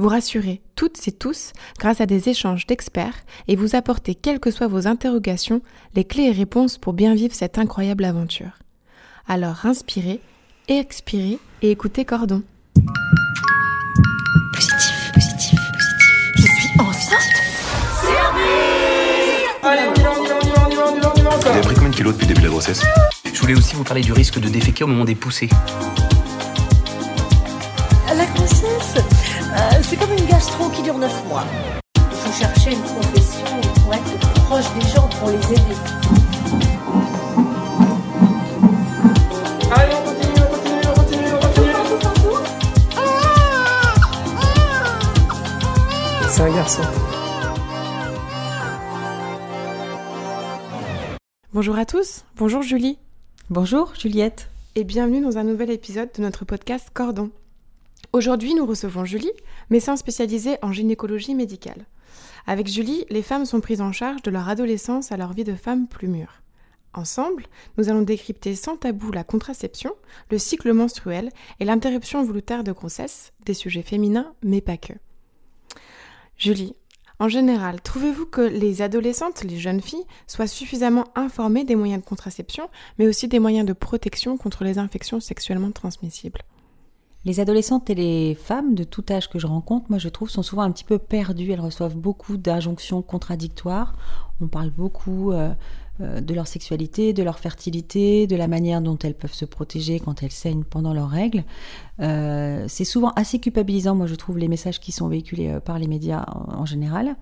Vous rassurer toutes et tous grâce à des échanges d'experts et vous apporter, quelles que soient vos interrogations, les clés et réponses pour bien vivre cette incroyable aventure. Alors inspirez, expirez et écoutez Cordon. Positif, positif, positif. Je suis enceinte Allez, on y va, on y va, on y va, on y va, on y va, on y va Vous avez pris combien de kilos depuis le début de la grossesse? Je voulais aussi vous parler du risque de déféquer au moment des poussées. C'est comme une gastro qui dure 9 mois. Il faut chercher une profession pour être proche des gens, pour les aider. Allez, on continue, on continue, on continue, on continue C'est un garçon. Bonjour à tous, bonjour Julie, Bonjour Juliette. et bienvenue dans un nouvel épisode de notre podcast Cordon. Aujourd'hui, nous recevons Julie, médecin spécialisée en gynécologie médicale. Avec Julie, les femmes sont prises en charge de leur adolescence à leur vie de femme plus mûre. Ensemble, nous allons décrypter sans tabou la contraception, le cycle menstruel et l'interruption volontaire de grossesse, des sujets féminins, mais pas que. Julie, en général, trouvez-vous que les adolescentes, les jeunes filles, soient suffisamment informées des moyens de contraception, mais aussi des moyens de protection contre les infections sexuellement transmissibles? Les adolescentes et les femmes de tout âge que je rencontre, moi je trouve, sont souvent un petit peu perdues. Elles reçoivent beaucoup d'injonctions contradictoires. On parle beaucoup euh, euh, de leur sexualité, de leur fertilité, de la manière dont elles peuvent se protéger quand elles saignent pendant leurs règles. Euh, c'est souvent assez culpabilisant, moi je trouve, les messages qui sont véhiculés par les médias en, général.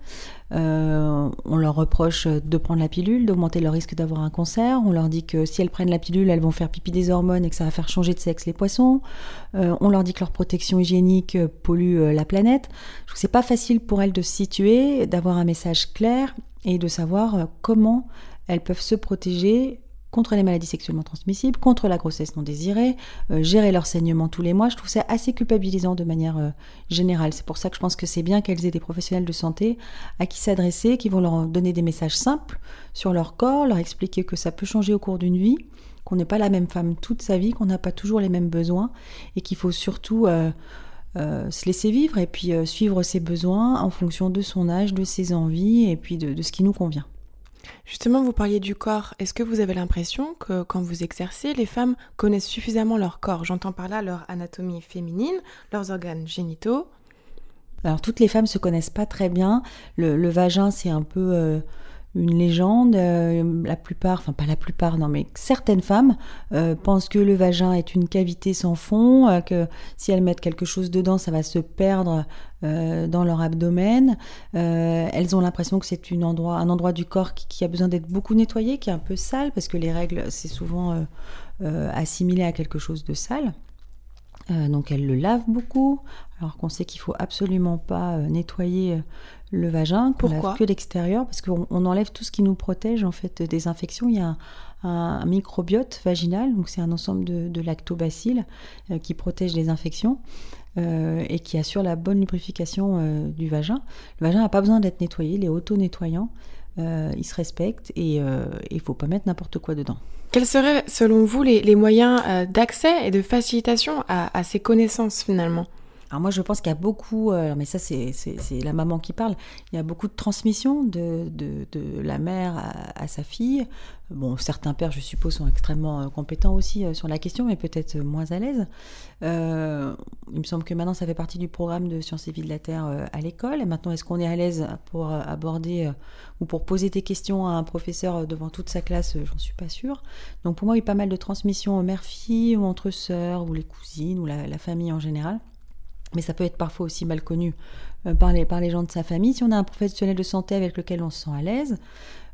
On leur reproche de prendre la pilule, d'augmenter leur risque d'avoir un cancer. On leur dit que si elles prennent la pilule, elles vont faire pipi des hormones et que ça va faire changer de sexe les poissons. On leur dit que leur protection hygiénique pollue la planète. Je trouve que c'est pas facile pour elles de se situer, d'avoir un message clair et de savoir euh, comment elles peuvent se protéger contre les maladies sexuellement transmissibles, contre la grossesse non désirée, euh, gérer leur saignement tous les mois. Je trouve ça assez culpabilisant de manière euh, générale. C'est pour ça que je pense que c'est bien qu'elles aient des professionnels de santé à qui s'adresser, qui vont leur donner des messages simples sur leur corps, leur expliquer que ça peut changer au cours d'une vie, qu'on n'est pas la même femme toute sa vie, qu'on n'a pas toujours les mêmes besoins et qu'il faut surtout euh, se laisser vivre et puis euh, suivre ses besoins en fonction de son âge, de ses envies et puis de, de ce qui nous convient. Justement, vous parliez du corps. Est-ce que vous avez l'impression que quand vous exercez, les femmes connaissent suffisamment leur corps? J'entends par là leur anatomie féminine, leurs organes génitaux. Alors toutes les femmes se connaissent pas très bien. Le, le vagin, c'est un peu euh, une légende. Euh, la plupart, enfin pas la plupart, non, mais certaines femmes euh, pensent que le vagin est une cavité sans fond, euh, que si elles mettent quelque chose dedans, ça va se perdre dans leur abdomen. Elles ont l'impression que c'est endroit, un endroit du corps qui, a besoin d'être beaucoup nettoyé, qui est un peu sale, parce que les règles, c'est souvent assimilé à quelque chose de sale. Euh, donc elle le lave beaucoup, alors qu'on sait qu'il faut absolument pas euh, nettoyer euh, le vagin, qu'on lave que l'extérieur, parce qu'on on enlève tout ce qui nous protège en fait des infections. Il y a un, microbiote vaginal, donc c'est un ensemble de, de lactobacilles euh, qui protège les infections euh, et qui assure la bonne lubrification euh, du vagin. Le vagin n'a pas besoin d'être nettoyé, il est auto-nettoyant, euh, il se respecte et euh, il ne faut pas mettre n'importe quoi dedans. Quels seraient, selon vous, les, moyens euh, d'accès et de facilitation à ces connaissances finalement? Alors moi, je pense qu'il y a beaucoup, euh, mais ça c'est, la maman qui parle, il y a beaucoup de transmission de, de, la mère à, sa fille. Bon, certains pères, je suppose, sont extrêmement euh, compétents aussi euh, sur la question, mais peut-être moins à l'aise. Euh, il me semble que maintenant, ça fait partie du programme de sciences et vie de la Terre à l'école. Et maintenant, est-ce qu'on est à l'aise pour aborder ou pour poser des questions à un professeur devant toute sa classe J'en suis pas sûre. Donc pour moi, il y a pas mal de transmission mère-fille ou entre sœurs ou les cousines ou la famille en général mais ça peut être parfois aussi mal connu euh, par, les, par les gens de sa famille. Si on a un professionnel de santé avec lequel on se sent à l'aise,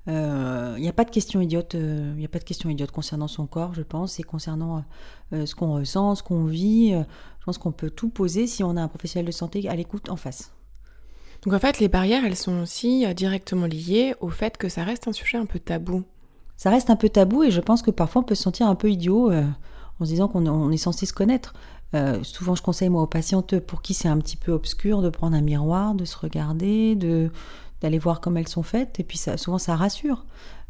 il n'y a pas de question idiote, euh, n'y a pas de question idiote concernant son corps, je pense, et concernant euh, ce qu'on ressent, ce qu'on vit. euh, je pense qu'on peut tout poser si on a un professionnel de santé à l'écoute en face. Donc en fait, les barrières, elles sont aussi euh, directement liées au fait que ça reste un sujet un peu tabou. Ça reste un peu tabou et je pense que parfois on peut se sentir un peu idiot euh, en se disant qu'on on est censé se connaître. Euh, souvent, je conseille moi aux patientes pour qui c'est un petit peu obscur de prendre un miroir, de se regarder, de d'aller voir comme elles sont faites. Et puis ça, souvent, ça rassure.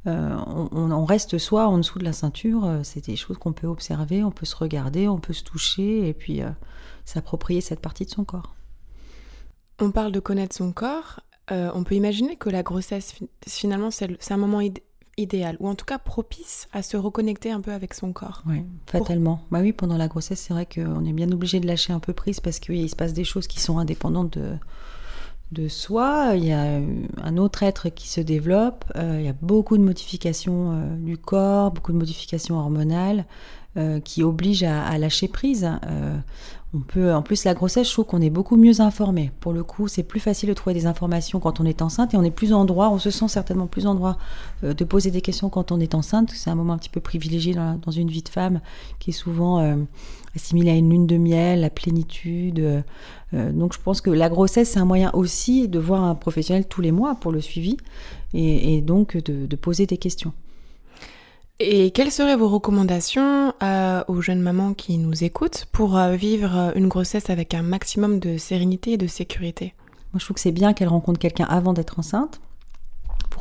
Euh, on, reste soit en dessous de la ceinture, euh, c'est des choses qu'on peut observer, on peut se regarder, on peut se toucher et puis s'approprier cette partie de son corps. On parle de connaître son corps. on peut imaginer que la grossesse, fi- finalement, c'est un moment idéal, ou en tout cas propice à se reconnecter un peu avec son corps. Oui, fatalement. Bah oui, pendant la grossesse, c'est vrai qu'on est bien obligé de lâcher un peu prise parce qu'il se passe des choses qui sont indépendantes de, de soi. Il y a euh, un autre être qui se développe. euh, il y a beaucoup de modifications euh, du corps, beaucoup de modifications hormonales euh, qui obligent à, à lâcher prise. On peut, en plus, la grossesse, je trouve qu'on est beaucoup mieux informé. Pour le coup, c'est plus facile de trouver des informations quand on est enceinte et on est plus en droit, on se sent certainement plus en droit euh, de poser des questions quand on est enceinte. C'est un moment un petit peu privilégié dans, une vie de femme qui est souvent euh, assimilée à une lune de miel, la plénitude. euh, donc je pense que la grossesse, c'est un moyen aussi de voir un professionnel tous les mois pour le suivi et, donc de poser des questions. Et quelles seraient vos recommandations euh, aux jeunes mamans qui nous écoutent pour euh, vivre euh, une grossesse avec un maximum de sérénité et de sécurité? Moi, je trouve que c'est bien qu'elle rencontre quelqu'un avant d'être enceinte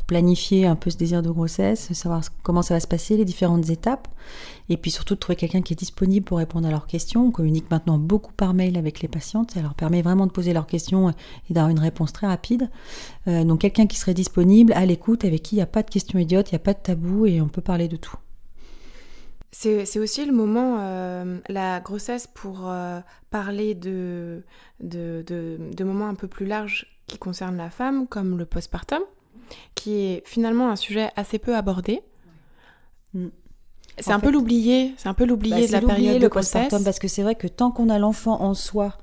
planifier un peu ce désir de grossesse, savoir comment ça va se passer, les différentes étapes, et puis surtout de trouver quelqu'un qui est disponible pour répondre à leurs questions. On communique maintenant beaucoup par mail avec les patientes, ça leur permet vraiment de poser leurs questions et d'avoir une réponse très rapide. Euh, donc quelqu'un qui serait disponible, à l'écoute, avec qui il n'y a pas de questions idiotes, il n'y a pas de tabou et on peut parler de tout. C'est aussi le moment, euh, la grossesse, pour euh, parler de, de, de moments un peu plus larges qui concernent la femme, comme le postpartum, qui est finalement un sujet assez peu abordé. Mm. C'est un peu l'oublié, c'est un peu l'oublié Bah, de la l'oublier, période le de postpartum, parce que c'est vrai que tant qu'on a l'enfant en soi,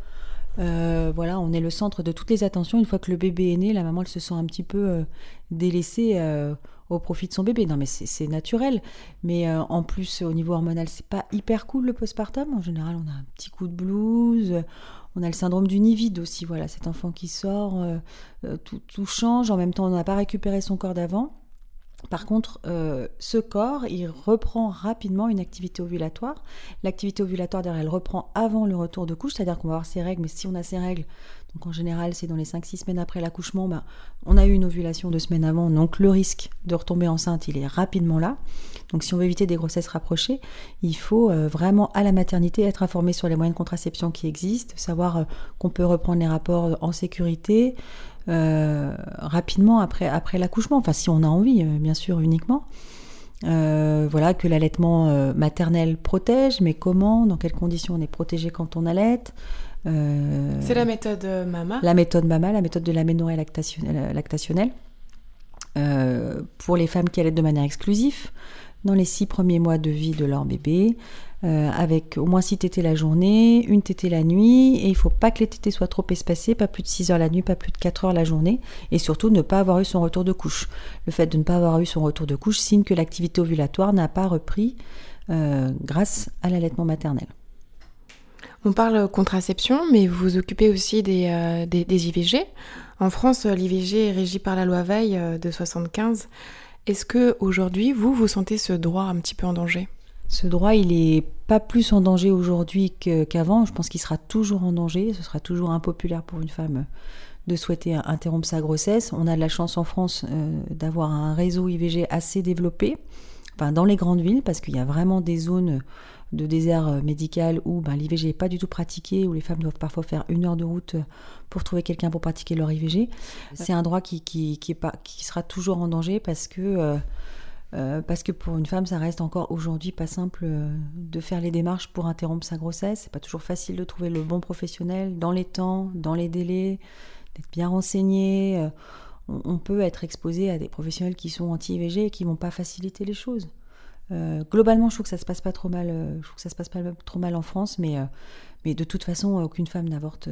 euh, voilà, on est le centre de toutes les attentions. Une fois que le bébé est né, la maman elle se sent un petit peu euh, délaissée euh, au profit de son bébé. Non, mais c'est naturel. Mais euh, en plus, au niveau hormonal, c'est pas hyper cool le postpartum. En général, on a un petit coup de blues. On a le syndrome du nid vide aussi. Voilà, cet enfant qui sort, tout, tout change. En même temps, on n'a pas récupéré son corps d'avant. Par contre, euh, ce corps, il reprend rapidement une activité ovulatoire. L'activité ovulatoire, d'ailleurs, elle reprend avant le retour de couche, c'est-à-dire qu'on va avoir ses règles, mais si on a ses règles, donc en général, c'est dans les 5-6 semaines après l'accouchement, bah, on a eu une ovulation deux semaines avant, donc le risque de retomber enceinte, il est rapidement là. Donc si on veut éviter des grossesses rapprochées, il faut euh, vraiment à la maternité être informé sur les moyens de contraception qui existent, savoir euh, qu'on peut reprendre les rapports en sécurité, euh, rapidement après, après l'accouchement, enfin si on a envie, euh, bien sûr, uniquement. Euh, voilà, que l'allaitement maternel protège, mais comment, dans quelles conditions on est protégé quand on allaite. Euh, C'est la méthode MAMA. la méthode MAMA, la méthode de l'aménorrhée lactationnelle, lactationnelle euh, pour les femmes qui allaitent de manière exclusive dans les six premiers mois de vie de leur bébé, euh, avec au moins six tétées la journée, une tétée la nuit, et il faut pas que les tétées soient trop espacées, pas plus de 6 heures la nuit, pas plus de 4 heures la journée, et surtout ne pas avoir eu son retour de couche. Le fait de ne pas avoir eu son retour de couche signe que l'activité ovulatoire n'a pas repris euh, grâce à l'allaitement maternel. On parle contraception, mais vous vous occupez aussi des, euh, IVG. En France, l'IVG est régi par la loi Veil de 75. Est-ce que aujourd'hui, vous, vous sentez ce droit un petit peu en danger? Ce droit, il est pas plus en danger aujourd'hui qu'avant. Je pense qu'il sera toujours en danger. Ce sera toujours impopulaire pour une femme de souhaiter interrompre sa grossesse. On a de la chance en France euh, d'avoir un réseau IVG assez développé, enfin, dans les grandes villes, parce qu'il y a vraiment des zones de désert euh, médical où ben, l'IVG n'est pas du tout pratiqué, où les femmes doivent parfois faire une heure de route euh, pour trouver quelqu'un pour pratiquer leur IVG. C'est un droit qui, sera toujours en danger parce que, euh, euh, parce que pour une femme, ça reste encore aujourd'hui pas simple euh, de faire les démarches pour interrompre sa grossesse. C'est pas toujours facile de trouver le bon professionnel dans les temps, dans les délais, d'être bien renseigné. Euh, on, on peut être exposé à des professionnels qui sont anti-IVG et qui vont pas faciliter les choses. Euh, globalement, je trouve que ça se passe pas trop mal. je trouve que ça se passe pas trop mal en France, mais euh, mais de toute façon, aucune femme n'avorte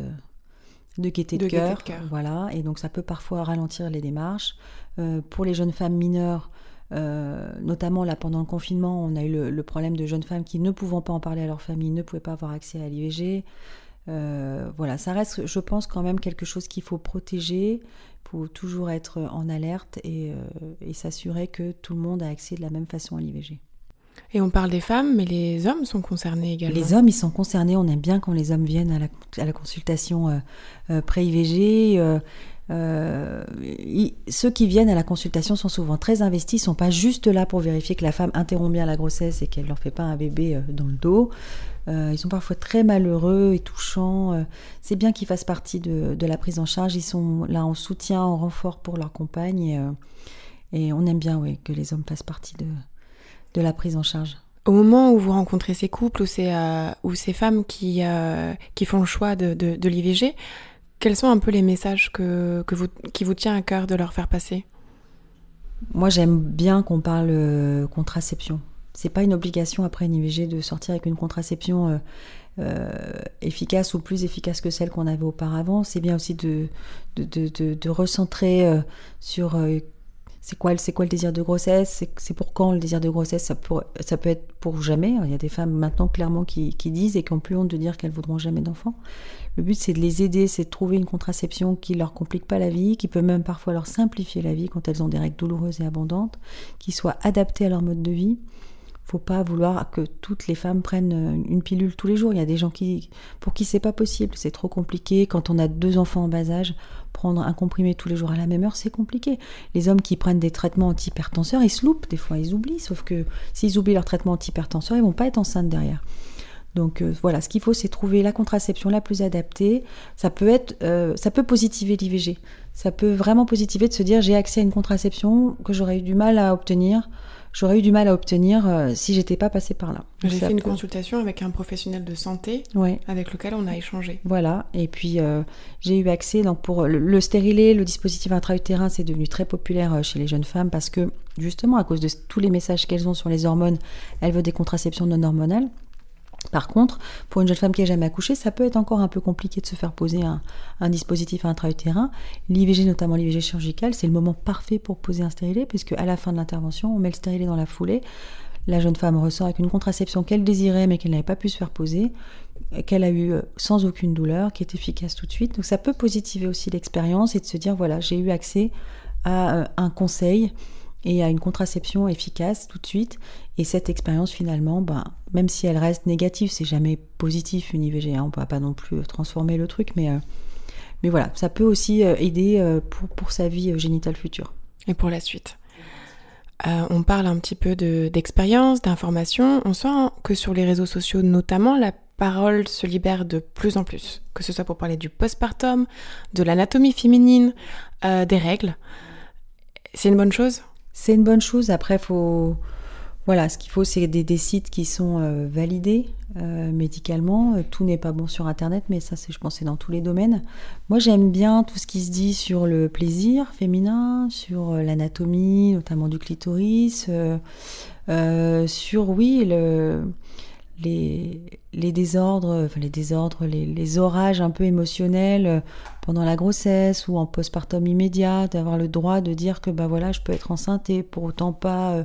de gaieté de, cœur. cœur. Voilà, et donc ça peut parfois ralentir les démarches. Euh, pour les jeunes femmes mineures, euh, notamment là pendant le confinement, on a eu le, le problème de jeunes femmes qui ne pouvant pas en parler à leur famille ne pouvaient pas avoir accès à l'IVG. Euh, voilà, ça reste, je pense, quand même quelque chose qu'il faut protéger. Faut toujours être en alerte et, euh, et s'assurer que tout le monde a accès de la même façon à l'IVG. Et on parle des femmes, mais les hommes sont concernés également. Les hommes, ils sont concernés. On aime bien quand les hommes viennent à la, à la consultation euh, pré-IVG. Euh, ceux qui viennent à la consultation sont souvent très investis, sont pas juste là pour vérifier que la femme interrompt bien la grossesse et qu'elle leur fait pas un bébé euh, dans le dos. Euh, ils sont parfois très malheureux et touchants. C'est bien qu'ils fassent partie de, la prise en charge. Ils sont là en soutien, en renfort pour leur compagne. Et, on aime bien oui, que les hommes fassent partie de, de la prise en charge. Au moment où vous rencontrez ces couples ou ces, femmes qui, font le choix de, de l'IVG, quels sont un peu les messages qui vous tient à cœur de leur faire passer? Moi, j'aime bien qu'on parle euh, contraception. C'est pas une obligation après une IVG de sortir avec une contraception euh, euh, efficace ou plus efficace que celle qu'on avait auparavant. C'est bien aussi de, recentrer sur c'est quoi, le- désir de grossesse, c'est, pour quand le désir de grossesse, ça peut être pour jamais. Il y a des femmes maintenant clairement qui, qui disent et qui ont plus honte de dire qu'elles voudront jamais d'enfants. Le but, c'est de les aider, c'est de trouver une contraception qui leur complique pas la vie, qui peut même parfois leur simplifier la vie quand elles ont des règles douloureuses et abondantes, qui soit adaptée à leur mode de vie. Faut pas vouloir que toutes les femmes prennent euh, une pilule tous les jours. Il y a des gens qui, pour qui c'est pas possible, c'est trop compliqué. Quand on a deux enfants en bas âge, prendre un comprimé tous les jours à la même heure, c'est compliqué. Les hommes qui prennent des traitements antihypertenseurs, ils se loupent, des fois ils oublient, sauf que s'ils oublient leur traitement antihypertenseur, ils vont pas être enceintes derrière. Donc euh, voilà, ce qu'il faut, c'est trouver la contraception la plus adaptée. Ça peut être, euh, ça peut positiver l'IVG. Ça peut vraiment positiver de se dire j'ai accès à une contraception que j'aurais eu du mal à obtenir. J'aurais eu du mal à obtenir euh, si j'étais pas passée par là. J'ai fait une consultation avec un professionnel de santé Ouais. avec lequel on a échangé. Voilà, et puis euh, j'ai eu accès donc pour le, le stérilet, le dispositif intra-utérin, c'est devenu très populaire euh, chez les jeunes femmes parce que justement à cause de tous les messages qu'elles ont sur les hormones, elles veulent des contraceptions non hormonales. Par contre, pour une jeune femme qui n'a jamais accouché, ça peut être encore un peu compliqué de se faire poser un, un dispositif intra-utérin. L'IVG, notamment l'IVG chirurgicale, c'est le moment parfait pour poser un stérilet, puisque à la fin de l'intervention, on met le stérilet dans la foulée. La jeune femme ressort avec une contraception qu'elle désirait mais qu'elle n'avait pas pu se faire poser, qu'elle a eu euh, sans aucune douleur, qui est efficace tout de suite. Donc ça peut positiver aussi l'expérience et de se dire voilà, j'ai eu accès à euh, un conseil et à une contraception efficace tout de suite. Et cette expérience finalement, ben, même si elle reste négative, c'est jamais positif une IVG, hein, on ne peut pas non plus transformer le truc, mais, euh, mais voilà, ça peut aussi euh, aider euh, pour, pour sa vie génitale future. Et pour la suite on parle un petit peu de- d'expérience, d'information. On sent que sur les réseaux sociaux, notamment, la parole se libère de plus en plus. Que ce soit pour parler du postpartum, de l'anatomie féminine, des règles. C'est une bonne chose? C'est une bonne chose. Après, faut voilà, ce qu'il faut, c'est des, sites qui sont euh, validés euh, médicalement. Euh, Tout n'est pas bon sur Internet, mais ça, c'est, je pense, dans tous les domaines. Moi, j'aime bien tout ce qui se dit sur le plaisir féminin, sur l'anatomie, notamment du clitoris, sur oui le les, désordres, enfin les désordres, les, orages un peu émotionnels euh, pendant la grossesse ou en postpartum immédiat, d'avoir le droit de dire que bah voilà, je peux être enceinte et pour autant pas euh,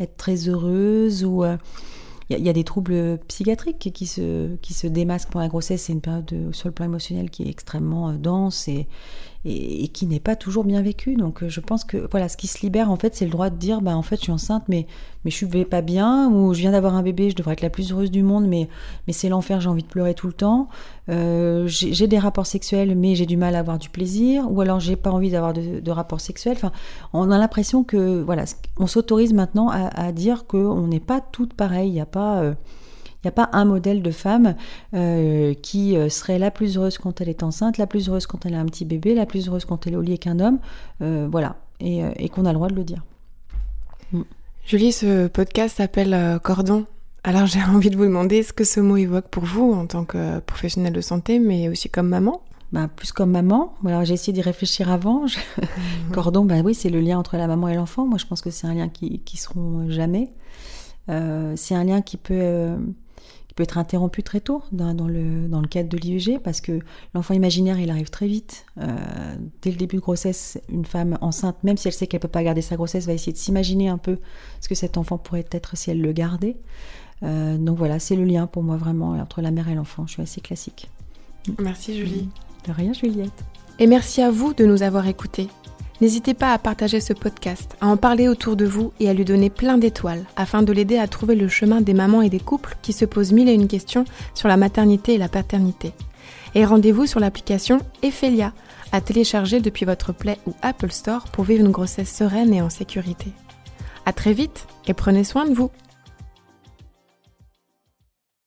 être très heureuse ou euh, il y, a- des troubles psychiatriques qui se, qui se démasquent pendant la grossesse. C'est une période de- sur le plan émotionnel qui est extrêmement dense et, et, qui n'est pas toujours bien vécue. Donc euh, je pense que voilà, ce qui se libère en fait, c'est le droit de dire bah en fait je suis enceinte, mais mais je vais pas bien ou je viens d'avoir un bébé, je devrais être la plus heureuse du monde, mais c'est l'enfer, j'ai envie de pleurer tout le temps. Euh, j'ai des rapports sexuels, mais j'ai du mal à avoir du plaisir, ou alors j'ai pas envie d'avoir de, rapports sexuels. Enfin, on a l'impression que voilà, on s'autorise maintenant à, à dire que on n'est pas toutes pareilles. Il n'y a pas euh, il n'y a pas un modèle de femme euh, qui euh, serait la plus heureuse quand elle est enceinte, la plus heureuse quand elle a un petit bébé, la plus heureuse quand elle est au lit avec un homme, euh, voilà, et, et qu'on a le droit de le dire. Julie, ce podcast s'appelle Cordon. Alors j'ai envie de vous demander ce que ce mot évoque pour vous en tant que professionnelle de santé, mais aussi comme maman? Bah, plus comme maman. Alors j'ai essayé d'y réfléchir avant. Je- Cordon, bah oui, c'est le lien entre la maman et l'enfant. Moi, je pense que c'est un lien qui qui seront jamais. Euh, c'est un lien qui peut euh, qui peut être interrompu très tôt dans, dans le dans le cadre de l'IVG parce que l'enfant imaginaire il arrive très vite. Euh, dès le début de grossesse, une femme enceinte, même si elle sait qu'elle peut pas garder sa grossesse, va essayer de s'imaginer un peu ce que cet enfant pourrait être si elle le gardait. Euh, donc voilà, c'est le lien pour moi vraiment entre la mère et l'enfant. Je suis assez classique. Merci Julie. De rien, Juliette. Et merci à vous de nous avoir écoutés. N'hésitez pas à partager ce podcast, à en parler autour de vous et à lui donner plein d'étoiles afin de l'aider à trouver le chemin des mamans et des couples qui se posent mille et une questions sur la maternité et la paternité. Et rendez-vous sur l'application Ephelia à télécharger depuis votre Play ou Apple Store pour vivre une grossesse sereine et en sécurité. À très vite et prenez soin de vous.